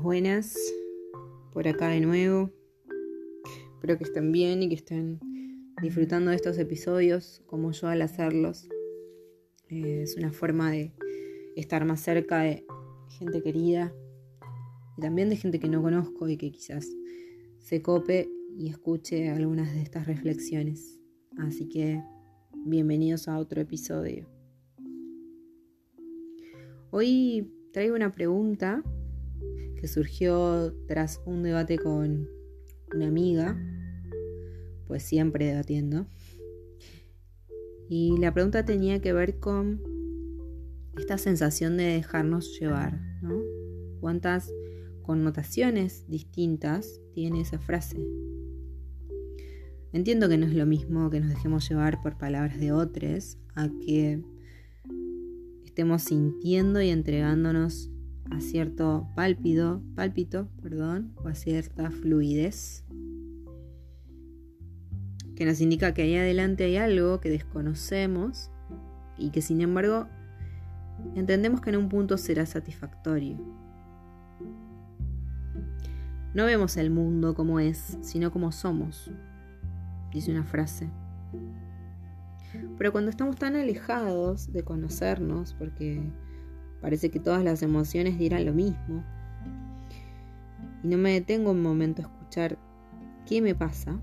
Buenas. Por acá de nuevo. Espero que estén bien y que estén disfrutando de estos episodios como yo al hacerlos. Eh, es una forma de estar más cerca de gente querida y también de gente que no conozco y que quizás se cope y escuche algunas de estas reflexiones. Así que bienvenidos a otro episodio. Hoy traigo una pregunta que surgió tras un debate con una amiga, pues siempre debatiendo. Y la pregunta tenía que ver con esta sensación de dejarnos llevar, ¿no? ¿Cuántas connotaciones distintas tiene esa frase? Entiendo que no es lo mismo que nos dejemos llevar por palabras de otros a que estemos sintiendo y entregándonos a cierto pálpito, perdón, o a cierta fluidez que nos indica que ahí adelante hay algo que desconocemos y que sin embargo entendemos que en un punto será satisfactorio. No vemos el mundo como es, sino como somos, dice una frase. Pero cuando estamos tan alejados de conocernos, porque parece que todas las emociones dirán lo mismo, y no me detengo un momento a escuchar qué me pasa,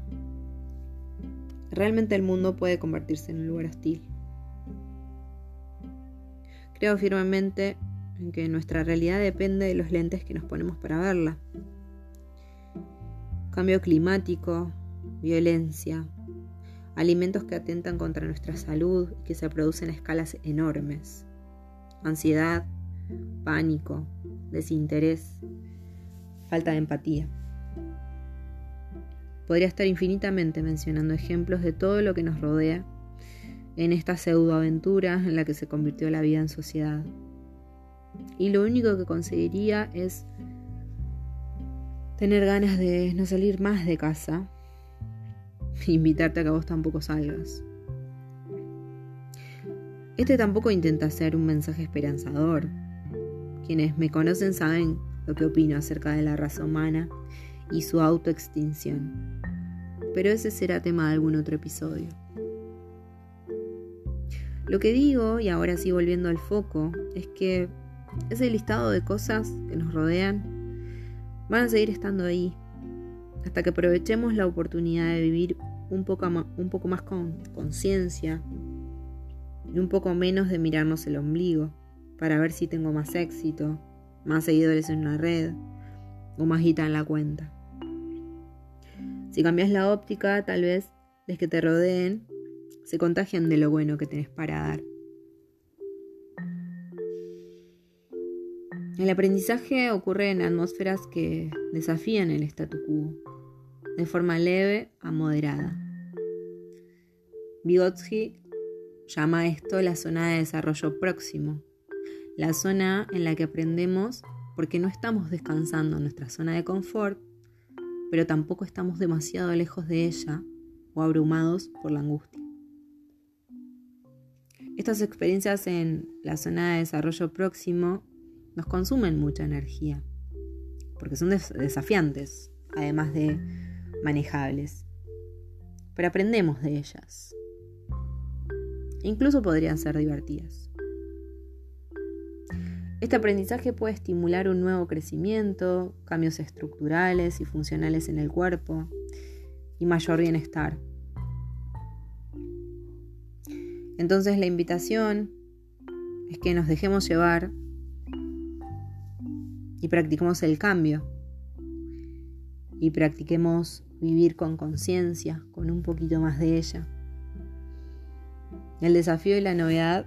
realmente el mundo puede convertirse en un lugar hostil. Creo firmemente en que nuestra realidad depende de los lentes que nos ponemos para verla. Cambio climático, violencia, alimentos que atentan contra nuestra salud y que se producen a escalas enormes. Ansiedad, pánico, desinterés, falta de empatía. Podría estar infinitamente mencionando ejemplos de todo lo que nos rodea en esta pseudoaventura en la que se convirtió la vida en sociedad. Y lo único que conseguiría es tener ganas de no salir más de casa invitarte a que vos tampoco salgas. Este tampoco intenta ser un mensaje esperanzador. Quienes me conocen saben lo que opino acerca de la raza humana y su autoextinción. Pero ese será tema de algún otro episodio. Lo que digo, y ahora sí volviendo al foco, es que ese listado de cosas que nos rodean van a seguir estando ahí hasta que aprovechemos la oportunidad de vivir un poco, un poco más con conciencia y un poco menos de mirarnos el ombligo para ver si tengo más éxito, más seguidores en una red o más guita en la cuenta. Si cambias la óptica, tal vez los que te rodeen se contagian de lo bueno que tenés para dar. El aprendizaje ocurre en atmósferas que desafían el statu quo de forma leve a moderada. Vygotsky llama esto la zona de desarrollo próximo, la zona en la que aprendemos porque no estamos descansando en nuestra zona de confort, pero tampoco estamos demasiado lejos de ella o abrumados por la angustia. Estas experiencias en la zona de desarrollo próximo nos consumen mucha energía, porque son desafiantes, además de manejables. Pero aprendemos de ellas. Incluso podrían ser divertidas. Este aprendizaje puede estimular un nuevo crecimiento, cambios estructurales y funcionales en el cuerpo y mayor bienestar. Entonces la invitación es que nos dejemos llevar y practiquemos el cambio y practiquemos vivir con conciencia, con un poquito más de ella. El desafío y la novedad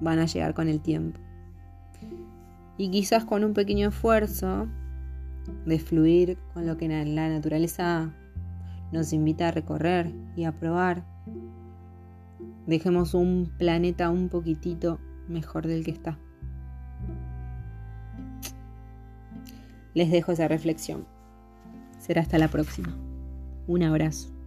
van a llegar con el tiempo. Y quizás con un pequeño esfuerzo de fluir con lo que la naturaleza nos invita a recorrer y a probar, dejemos un planeta un poquitito mejor del que está. Les dejo esa reflexión. Será hasta la próxima. Un abrazo.